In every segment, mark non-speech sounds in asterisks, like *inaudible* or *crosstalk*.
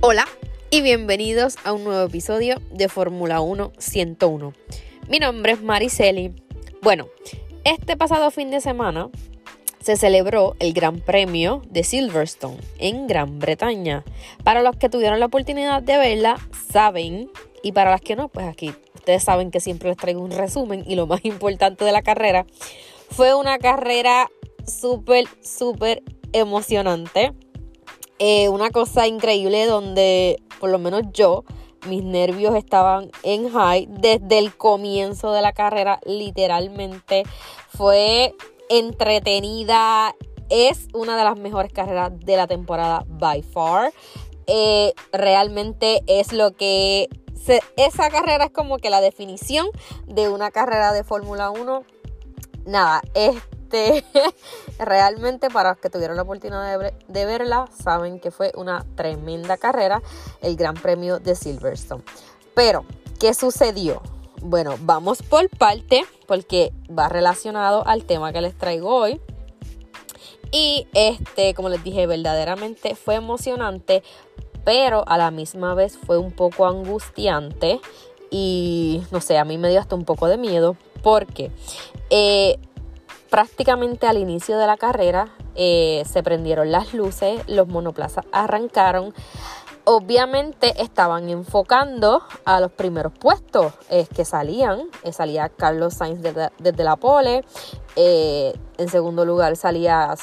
Hola y bienvenidos a un nuevo episodio de Fórmula 1 101. Mi nombre es Mariceli. Bueno, este pasado fin de semana se celebró el Gran Premio de Silverstone en Gran Bretaña. Para los que tuvieron la oportunidad de verla, saben, y para las que no, pues aquí ustedes saben que siempre les traigo un resumen y lo más importante de la carrera. Fue una carrera súper, súper emocionante. Eh, una cosa increíble donde por lo menos yo, mis nervios estaban en high desde el comienzo de la carrera, literalmente fue entretenida, es una de las mejores carreras de la temporada by far. Eh, realmente es lo que esa carrera es como que la definición de una carrera de Fórmula 1. Nada, *laughs* realmente para los que tuvieron la oportunidad de, de, verla, saben que fue una tremenda carrera, el Gran Premio de Silverstone. Pero, ¿qué sucedió? Bueno, vamos por parte porque va relacionado al tema que les traigo hoy. Y este, como les dije, verdaderamente fue emocionante pero a la misma vez fue un poco angustiante y no sé, a mí me dio hasta un poco de miedo porque eh, prácticamente al inicio de la carrera eh, se prendieron las luces, los monoplazas arrancaron. Obviamente estaban enfocando a los primeros puestos que salían. Eh, salía Carlos Sainz desde, la pole. en segundo lugar salía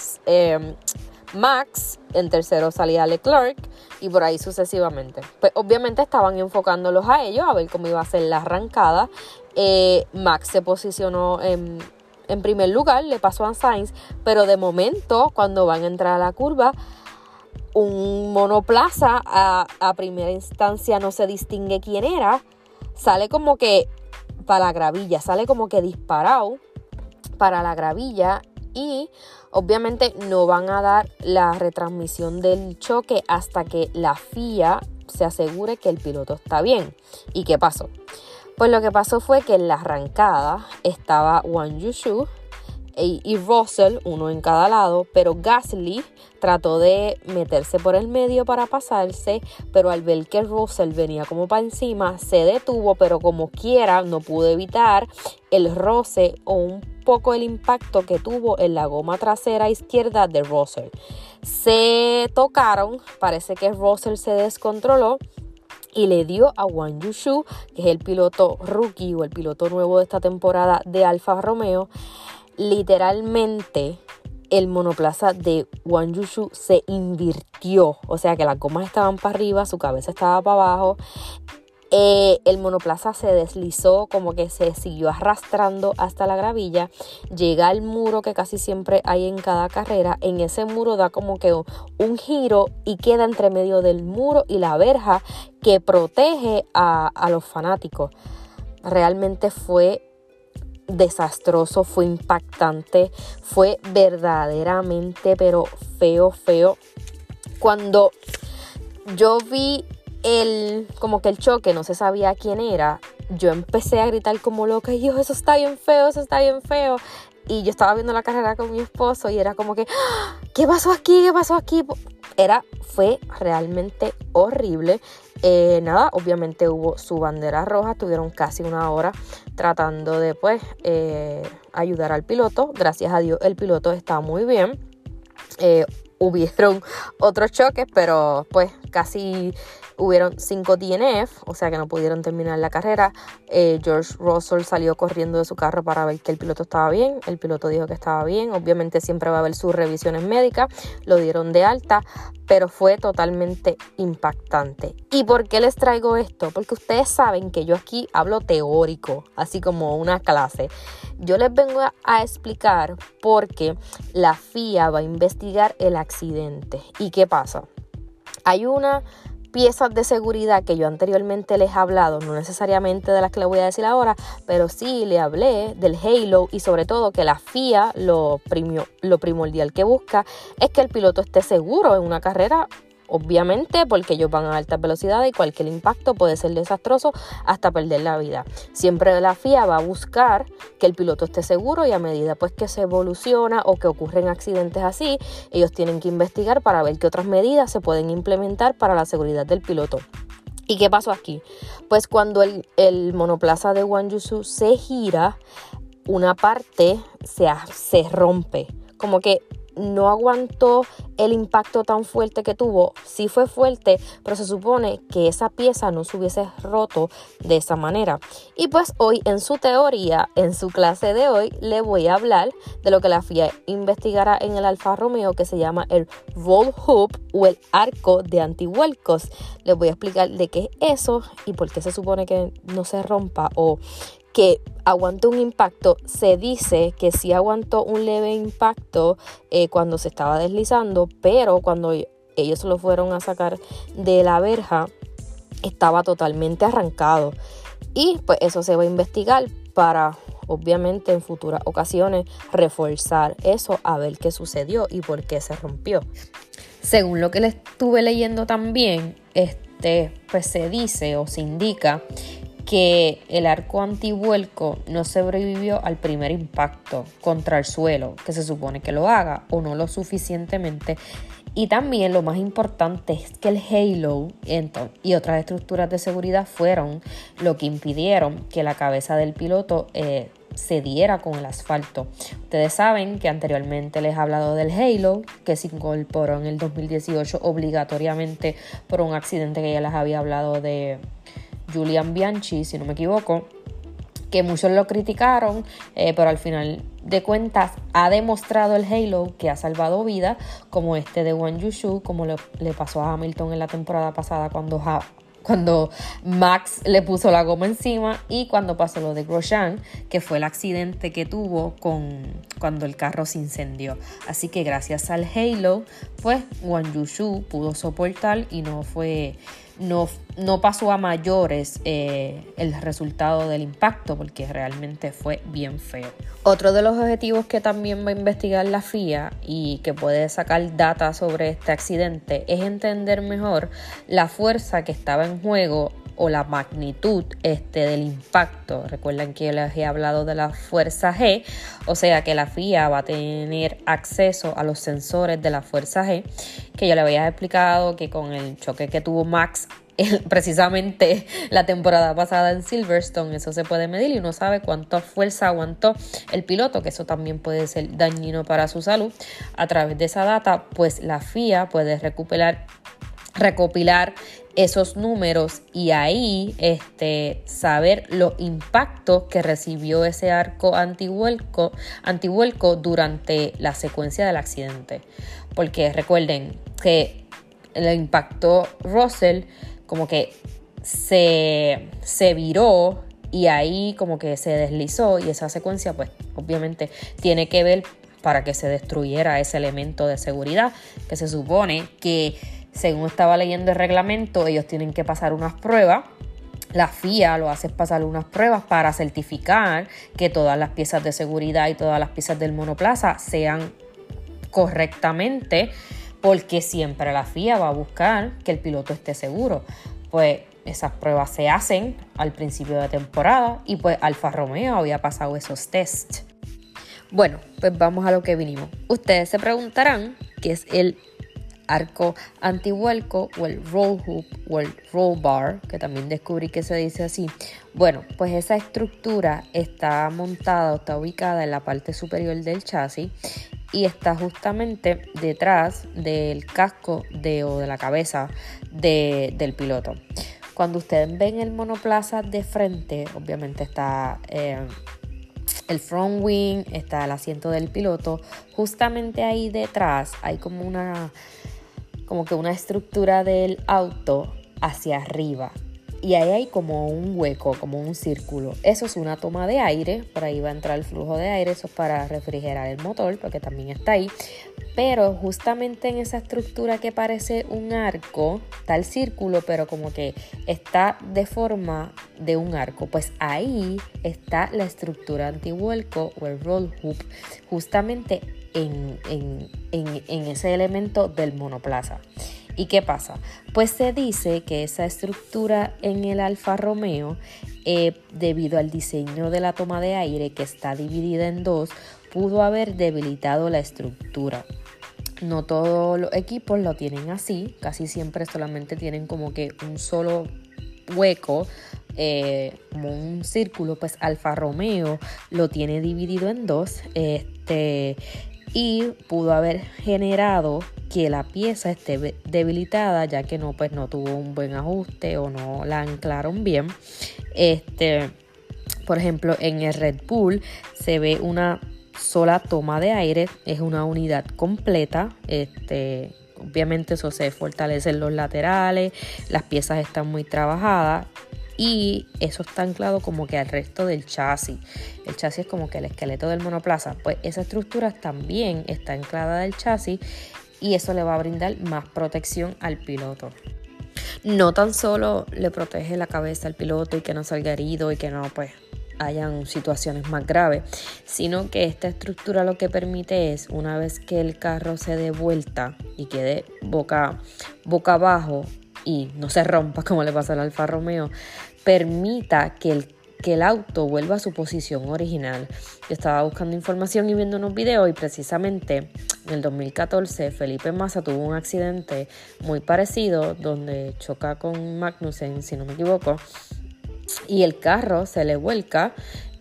Max. En tercero salía Leclerc y por ahí sucesivamente. Pues obviamente estaban enfocándolos a ellos a ver cómo iba a ser la arrancada. Eh, Max se posicionó en, primer lugar, le pasó a Sainz, pero de momento cuando van a entrar a la curva, un monoplaza a, a primera instancia no se distingue quién era, sale como que para la gravilla, sale como que disparado para la gravilla y obviamente no van a dar la retransmisión del choque hasta que la FIA se asegure que el piloto está bien. ¿Y qué pasó? Pues lo que pasó fue que en la arrancada estaba Wang Yushu y Russell, uno en cada lado, pero Gasly trató de meterse por el medio para pasarse, pero al ver que Russell venía como para encima, se detuvo, pero como quiera no pudo evitar el roce o un poco el impacto que tuvo en la goma trasera izquierda de Russell. Se tocaron, parece que Russell se descontroló y le dio a Wang Yushu, que es el piloto rookie o el piloto nuevo de esta temporada de Alfa Romeo, literalmente el monoplaza de Wang Yushu se invirtió, o sea que las gomas estaban para arriba, su cabeza estaba para abajo. Eh, el monoplaza se deslizó, como que se siguió arrastrando hasta la gravilla. Llega al muro que casi siempre hay en cada carrera. En ese muro da como que un giro y queda entre medio del muro y la verja que protege a, a los fanáticos. Realmente fue desastroso, fue impactante, fue verdaderamente, pero feo, feo. Cuando yo vi el, como que el choque, no se sabía quién era, yo empecé a gritar como loca, y yo, eso está bien feo, eso está bien feo. Y yo estaba viendo la carrera con mi esposo y era como que, ¡Ah! ¿qué pasó aquí? ¿Qué pasó aquí? Era, fue realmente horrible. Eh, nada, obviamente hubo su bandera roja, tuvieron casi una hora tratando de pues eh, ayudar al piloto. Gracias a Dios el piloto está muy bien. Eh, hubieron *laughs* otros choques, pero pues casi hubieron cinco DNF, o sea que no pudieron terminar la carrera. Eh, George Russell salió corriendo de su carro para ver que el piloto estaba bien. El piloto dijo que estaba bien. Obviamente siempre va a haber sus revisiones médicas. Lo dieron de alta, pero fue totalmente impactante. ¿Y por qué les traigo esto? Porque ustedes saben que yo aquí hablo teórico, así como una clase. Yo les vengo a explicar por qué la FIA va a investigar el accidente. ¿Y qué pasa? Hay una piezas de seguridad que yo anteriormente les he hablado, no necesariamente de las que les voy a decir ahora, pero sí le hablé del Halo y sobre todo que la FIA lo, lo primordial que busca es que el piloto esté seguro en una carrera Obviamente porque ellos van a altas velocidades y cualquier impacto puede ser desastroso hasta perder la vida. Siempre la FIA va a buscar que el piloto esté seguro y a medida pues que se evoluciona o que ocurren accidentes así, ellos tienen que investigar para ver qué otras medidas se pueden implementar para la seguridad del piloto. ¿Y qué pasó aquí? Pues cuando el, monoplaza de Wanjusu se gira, una parte se, se rompe. Como que no aguantó el impacto tan fuerte que tuvo. Sí fue fuerte, pero se supone que esa pieza no se hubiese roto de esa manera. Y pues hoy en su teoría, en su clase de hoy, le voy a hablar de lo que la FIA investigará en el Alfa Romeo que se llama el roll hoop o el arco de antihuelcos. Les voy a explicar de qué es eso y por qué se supone que no se rompa o que aguantó un impacto, se dice que sí aguantó un leve impacto eh, cuando se estaba deslizando, pero cuando ellos lo fueron a sacar de la verja, estaba totalmente arrancado. Y pues eso se va a investigar para, obviamente, en futuras ocasiones reforzar eso a ver qué sucedió y por qué se rompió. Según lo que le estuve leyendo también, este, pues se dice o se indica que el arco antivuelco no sobrevivió al primer impacto contra el suelo, que se supone que lo haga o no lo suficientemente. Y también lo más importante es que el halo y otras estructuras de seguridad fueron lo que impidieron que la cabeza del piloto eh, se diera con el asfalto. Ustedes saben que anteriormente les he hablado del Halo, que se incorporó en el 2018 obligatoriamente por un accidente que ya les había hablado de Julian Bianchi, si no me equivoco, que muchos lo criticaron, eh, pero al final de cuentas ha demostrado el Halo que ha salvado vidas, como este de Wang Yushu, como le, pasó a Hamilton en la temporada pasada cuando, cuando Max le puso la goma encima y cuando pasó lo de Grosjean, que fue el accidente que tuvo con, cuando el carro se incendió. Así que gracias al Halo, pues Wang Yushu pudo soportar y no fue no, no pasó a mayores eh, el resultado del impacto porque realmente fue bien feo. Otro de los objetivos que también va a investigar la FIA y que puede sacar data sobre este accidente es entender mejor la fuerza que estaba en juego o la magnitud este, del impacto. Recuerden que les he hablado de la fuerza G, o sea que la FIA va a tener acceso a los sensores de la fuerza G, que yo le había explicado que con el choque que tuvo Max precisamente la temporada pasada en Silverstone, eso se puede medir y uno sabe cuánta fuerza aguantó el piloto, que eso también puede ser dañino para su salud. A través de esa data, pues la FIA puede recopilar esos números y ahí este, saber los impactos que recibió ese arco antivuelco, durante la secuencia del accidente. Porque recuerden que le impactó Russell como que se, se viró y ahí como que se deslizó y esa secuencia pues obviamente tiene que ver para que se destruyera ese elemento de seguridad que se supone que según estaba leyendo el reglamento ellos tienen que pasar unas pruebas. La FIA lo hace pasar unas pruebas para certificar que todas las piezas de seguridad y todas las piezas del monoplaza sean correctamente porque siempre la FIA va a buscar que el piloto esté seguro. Pues esas pruebas se hacen al principio de temporada y pues Alfa Romeo había pasado esos tests. Bueno, pues vamos a lo que vinimos. Ustedes se preguntarán qué es el arco antivuelco o el roll hoop o el roll bar, que también descubrí que se dice así. Bueno, pues esa estructura está montada o está ubicada en la parte superior del chasis y está justamente detrás del casco de, o de la cabeza del piloto. Cuando ustedes ven el monoplaza de frente, obviamente está eh, el front wing, está el asiento del piloto. Justamente ahí detrás hay como una, como que una estructura del auto hacia arriba. Y ahí hay como un hueco, como un círculo. Eso es una toma de aire, por ahí va a entrar el flujo de aire, eso es para refrigerar el motor, porque también está ahí. Pero justamente en esa estructura que parece un arco, está el círculo, pero como que está de forma de un arco. Pues ahí está la estructura antivuelco o el roll hoop, justamente en, en ese elemento del monoplaza. ¿Y qué pasa? Pues se dice que esa estructura en el Alfa Romeo, eh, debido al diseño de la toma de aire que está dividida en dos, pudo haber debilitado la estructura. No todos los equipos lo tienen así, casi siempre solamente tienen como que un solo hueco eh, como un círculo, pues Alfa Romeo lo tiene dividido en dos. Este, y pudo haber generado que la pieza esté debilitada ya que no pues no tuvo un buen ajuste o no la anclaron bien. Este por ejemplo en el Red Bull se ve una sola toma de aire es una unidad completa este obviamente eso se fortalecen los laterales las piezas están muy trabajadas y eso está anclado como que al resto del chasis. El chasis es como que el esqueleto del monoplaza. Pues esa estructura también está anclada del chasis y eso le va a brindar más protección al piloto. No tan solo le protege la cabeza al piloto y que no salga herido y que no pues hayan situaciones más graves, sino que esta estructura lo que permite es, una vez que el carro se dé vuelta y quede boca, boca abajo, y no se rompa como le pasa al Alfa Romeo, permita que el, que el auto vuelva a su posición original. Yo estaba buscando información y viendo unos videos y precisamente en el 2014 Felipe Massa tuvo un accidente muy parecido donde choca con Magnussen, si no me equivoco, y el carro se le vuelca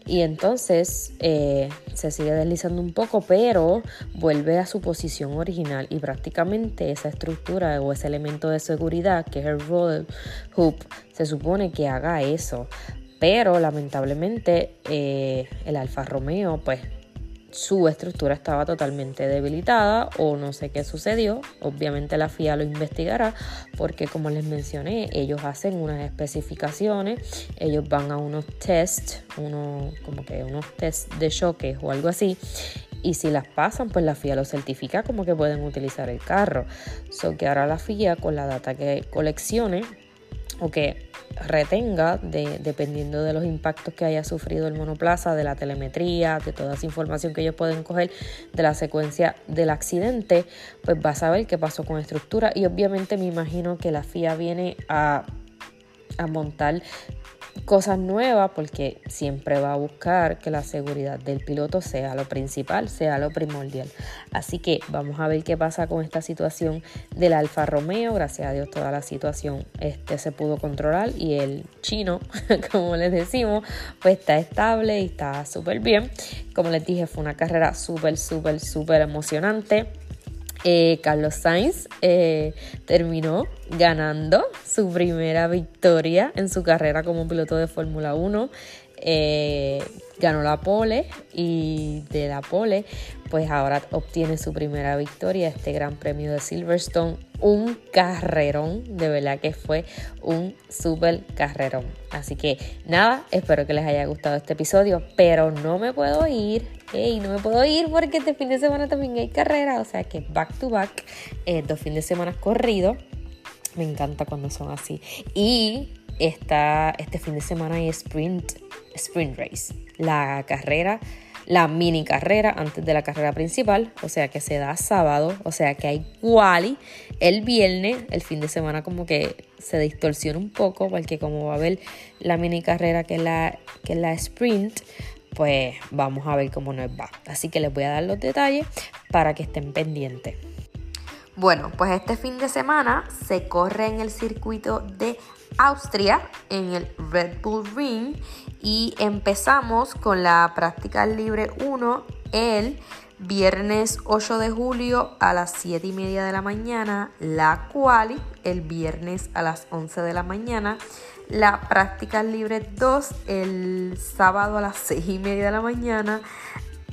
y entonces eh, se sigue deslizando un poco, pero vuelve a su posición original y prácticamente esa estructura o ese elemento de seguridad que es el roll hoop se supone que haga eso. Pero lamentablemente eh, el Alfa Romeo pues su estructura estaba totalmente debilitada o no sé qué sucedió. Obviamente la FIA lo investigará porque como les mencioné, ellos hacen unas especificaciones, ellos van a unos tests, uno, como que unos test de choque o algo así. Y si las pasan, pues la FIA lo certifica como que pueden utilizar el carro. So que ahora la FIA con la data que coleccione o que retenga, de, dependiendo de los impactos que haya sufrido el monoplaza, de la telemetría, de toda esa información que ellos pueden coger de la secuencia del accidente, pues va a saber qué pasó con estructura. Y obviamente me imagino que la FIA viene a, a montar cosas nuevas porque siempre va a buscar que la seguridad del piloto sea lo principal, sea lo primordial. Así que vamos a ver qué pasa con esta situación del Alfa Romeo. Gracias a Dios toda la situación este, se pudo controlar y el chino, *laughs* como les decimos, pues está estable y está súper bien. Como les dije, fue una carrera súper, súper, súper emocionante. Eh, Carlos Sainz eh, terminó ganando su primera victoria en su carrera como piloto de Fórmula 1. Eh, ganó la pole y de la pole pues ahora obtiene su primera victoria este gran premio de Silverstone un carrerón de verdad que fue un super carrerón. Así que nada espero que les haya gustado este episodio pero no me puedo ir no me puedo ir porque este fin de semana también hay carrera o sea que back to back eh, dos fines de semana corridos. Me encanta cuando son así. Y esta, este fin de semana hay sprint, sprint race, la carrera, la mini carrera antes de la carrera principal, o sea que se da sábado, o sea que hay quali el viernes, el fin de semana como que se distorsiona un poco porque como va a haber la mini carrera que es la, que es la sprint, pues vamos a ver cómo nos va. Así que les voy a dar los detalles para que estén pendientes. Bueno, pues este fin de semana se corre en el circuito de Austria en el Red Bull Ring y empezamos con la práctica libre 1 el viernes 8 de julio a las 7 y media de la mañana, la quali el viernes a las 11 de la mañana, la práctica libre 2 el sábado a las 6 y media de la mañana,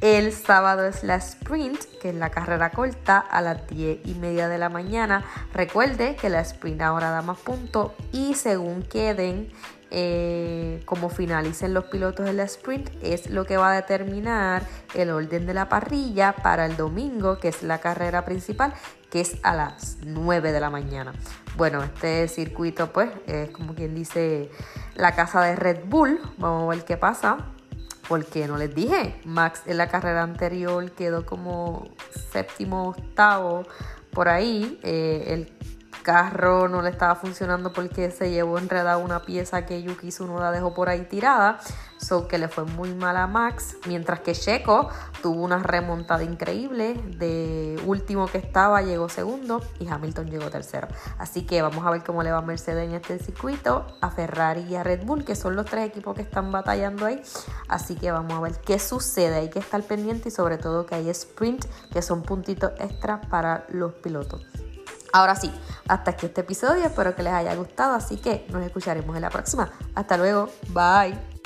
El sábado es la sprint, que es la carrera corta, a las 10 y media de la mañana. Recuerde que la sprint ahora da más puntos y según queden, eh, como finalicen los pilotos en la sprint, es lo que va a determinar el orden de la parrilla para el domingo, que es la carrera principal, que es a las 9 de la mañana. Bueno, este circuito pues es como quien dice la casa de Red Bull. Vamos a ver qué pasa porque no les dije, Max en la carrera anterior quedó como séptimo, octavo, por ahí. Eh, carro no le estaba funcionando porque se llevó enredada una pieza que Yuki Tsunoda dejó por ahí tirada, so que le fue muy mal a Max, mientras que Checo tuvo una remontada increíble, de último que estaba llegó segundo y Hamilton llegó tercero. Así que vamos a ver cómo le va a Mercedes en este circuito, a Ferrari y a Red Bull, que son los tres equipos que están batallando ahí. Así que vamos a ver qué sucede, hay que estar pendiente y sobre todo que hay sprint, que son puntitos extra para los pilotos. Ahora sí, hasta aquí este episodio, espero que les haya gustado, así que nos escucharemos en la próxima. Hasta luego, bye.